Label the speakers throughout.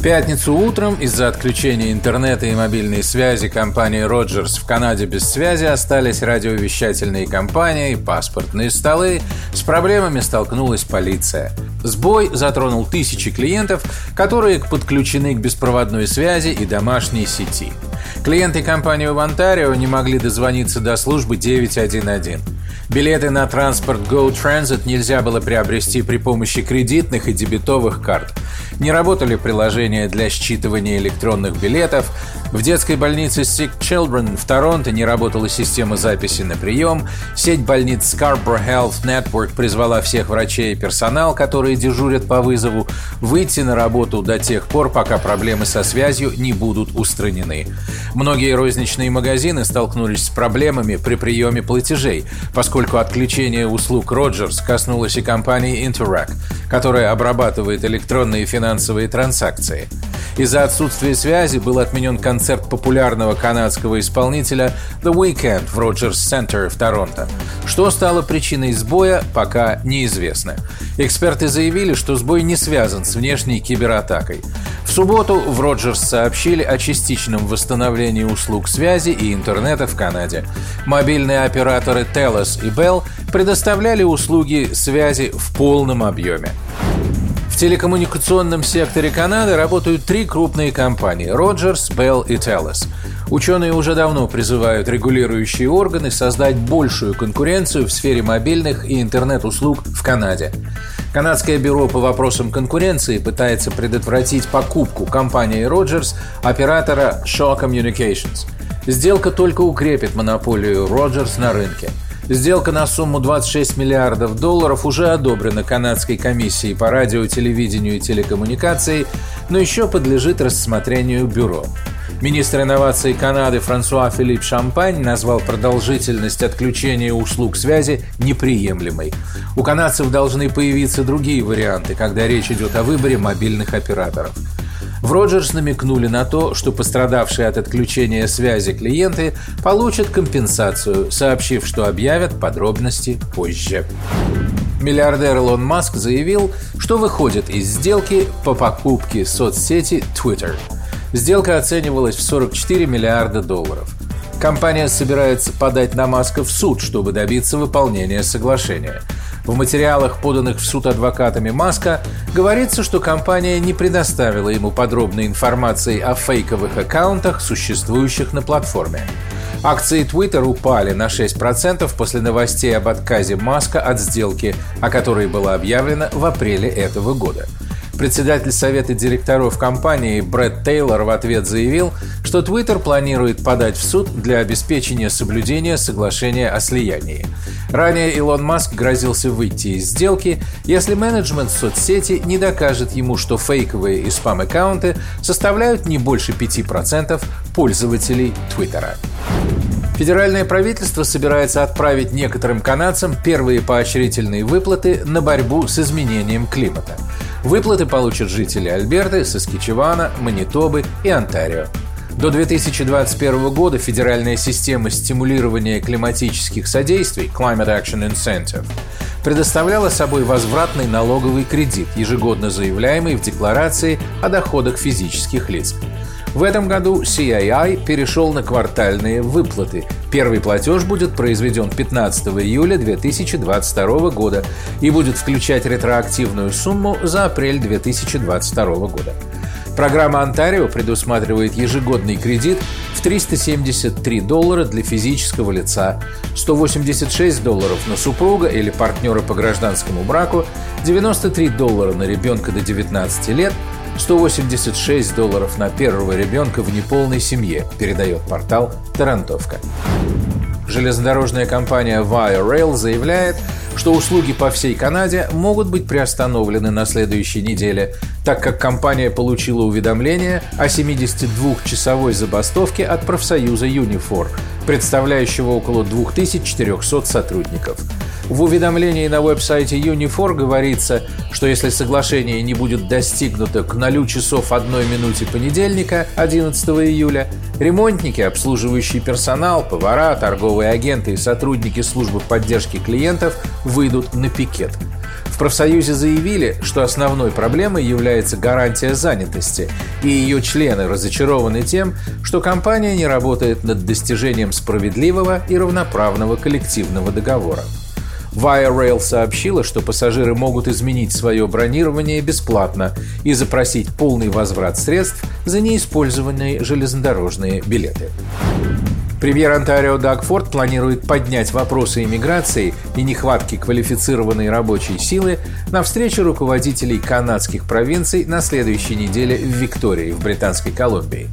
Speaker 1: пятницу утром из-за отключения интернета и мобильной связи компании Rogers в Канаде без связи остались радиовещательные компании, паспортные столы. С проблемами столкнулась полиция. Сбой затронул тысячи клиентов, которые подключены к беспроводной связи и домашней сети. Клиенты компании в Онтарио не могли дозвониться до службы 911. Билеты на транспорт Go Transit нельзя было приобрести при помощи кредитных и дебетовых карт. Не работали приложения для считывания электронных билетов. В детской больнице Sick Children в Торонто не работала система записи на прием. Сеть больниц Scarborough Health Network призвала всех врачей и персонал, которые дежурят по вызову, выйти на работу до тех пор, пока проблемы со связью не будут устранены. Многие розничные магазины столкнулись с проблемами при приеме платежей, поскольку отключение услуг Rogers коснулось и компании Interac, которая обрабатывает электронные финансовые транзакции. Из-за отсутствия связи был отменен концерт популярного канадского исполнителя The Weeknd в Rogers Center в Торонто. Что стало причиной сбоя, пока неизвестно. Эксперты заявили, что сбой не связан с внешней кибератакой. В субботу в Rogers сообщили о частичном восстановлении услуг связи и интернета в Канаде. Мобильные операторы Telus и Bell предоставляли услуги связи в полном объеме. В телекоммуникационном секторе Канады работают три крупные компании – Rogers, Bell и Telus. Ученые уже давно призывают регулирующие органы создать большую конкуренцию в сфере мобильных и интернет-услуг в Канаде. Канадское бюро по вопросам конкуренции пытается предотвратить покупку компании Rogers оператора Shaw Communications. Сделка только укрепит монополию Rogers на рынке – Сделка на сумму 26 миллиардов долларов уже одобрена Канадской комиссией по радио, телевидению и телекоммуникации, но еще подлежит рассмотрению бюро. Министр инноваций Канады Франсуа Филипп Шампань назвал продолжительность отключения услуг связи неприемлемой. У канадцев должны появиться другие варианты, когда речь идет о выборе мобильных операторов. В Роджерс намекнули на то, что пострадавшие от отключения связи клиенты получат компенсацию, сообщив, что объявят подробности позже. Миллиардер Илон Маск заявил, что выходит из сделки по покупке соцсети Twitter. Сделка оценивалась в 44 миллиарда долларов. Компания собирается подать на Маска в суд, чтобы добиться выполнения соглашения – в материалах, поданных в суд адвокатами Маска, говорится, что компания не предоставила ему подробной информации о фейковых аккаунтах, существующих на платформе. Акции Twitter упали на 6% после новостей об отказе Маска от сделки, о которой было объявлено в апреле этого года. Председатель совета директоров компании Брэд Тейлор в ответ заявил, что Twitter планирует подать в суд для обеспечения соблюдения соглашения о слиянии. Ранее Илон Маск грозился выйти из сделки, если менеджмент соцсети не докажет ему, что фейковые и спам-аккаунты составляют не больше 5% пользователей Твиттера. Федеральное правительство собирается отправить некоторым канадцам первые поощрительные выплаты на борьбу с изменением климата. Выплаты получат жители Альберты, Саскичевана, Манитобы и Онтарио. До 2021 года федеральная система стимулирования климатических содействий Climate Action Incentive предоставляла собой возвратный налоговый кредит, ежегодно заявляемый в декларации о доходах физических лиц. В этом году CII перешел на квартальные выплаты. Первый платеж будет произведен 15 июля 2022 года и будет включать ретроактивную сумму за апрель 2022 года. Программа «Онтарио» предусматривает ежегодный кредит в 373 доллара для физического лица, 186 долларов на супруга или партнера по гражданскому браку, 93 доллара на ребенка до 19 лет, 186 долларов на первого ребенка в неполной семье, передает портал «Тарантовка». Железнодорожная компания Via Rail заявляет, что услуги по всей Канаде могут быть приостановлены на следующей неделе, так как компания получила уведомление о 72-часовой забастовке от профсоюза Unifor, представляющего около 2400 сотрудников. В уведомлении на веб-сайте Unifor говорится, что если соглашение не будет достигнуто к 0 часов 1 минуте понедельника, 11 июля, ремонтники, обслуживающий персонал, повара, торговые агенты и сотрудники службы поддержки клиентов выйдут на пикет. В профсоюзе заявили, что основной проблемой является гарантия занятости, и ее члены разочарованы тем, что компания не работает над достижением справедливого и равноправного коллективного договора. Via Rail сообщила, что пассажиры могут изменить свое бронирование бесплатно и запросить полный возврат средств за неиспользованные железнодорожные билеты. Премьер Онтарио Даг Форд планирует поднять вопросы иммиграции и нехватки квалифицированной рабочей силы на встрече руководителей канадских провинций на следующей неделе в Виктории, в Британской Колумбии.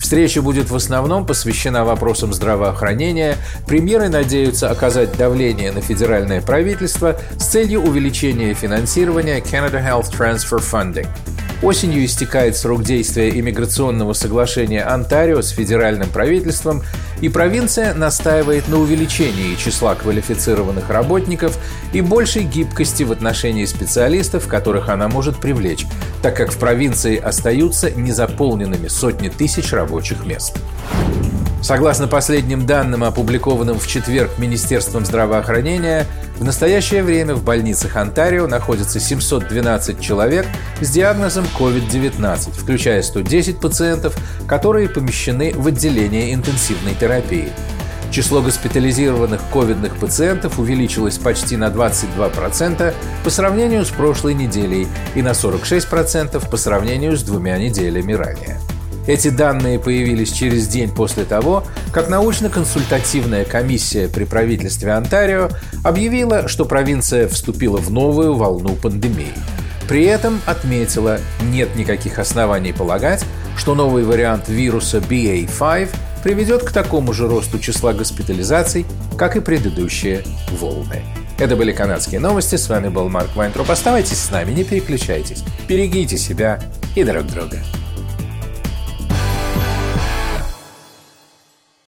Speaker 1: Встреча будет в основном посвящена вопросам здравоохранения. Премьеры надеются оказать давление на федеральное правительство с целью увеличения финансирования Canada Health Transfer Funding – Осенью истекает срок действия иммиграционного соглашения Онтарио с федеральным правительством, и провинция настаивает на увеличении числа квалифицированных работников и большей гибкости в отношении специалистов, которых она может привлечь, так как в провинции остаются незаполненными сотни тысяч рабочих мест. Согласно последним данным, опубликованным в четверг Министерством здравоохранения, в настоящее время в больницах Онтарио находится 712 человек с диагнозом COVID-19, включая 110 пациентов, которые помещены в отделение интенсивной терапии. Число госпитализированных ковидных пациентов увеличилось почти на 22% по сравнению с прошлой неделей и на 46% по сравнению с двумя неделями ранее. Эти данные появились через день после того, как научно-консультативная комиссия при правительстве Онтарио объявила, что провинция вступила в новую волну пандемии. При этом отметила, нет никаких оснований полагать, что новый вариант вируса BA5 приведет к такому же росту числа госпитализаций, как и предыдущие волны. Это были канадские новости. С вами был Марк Вайнтроп. Оставайтесь с нами, не переключайтесь. Берегите себя и друг друга.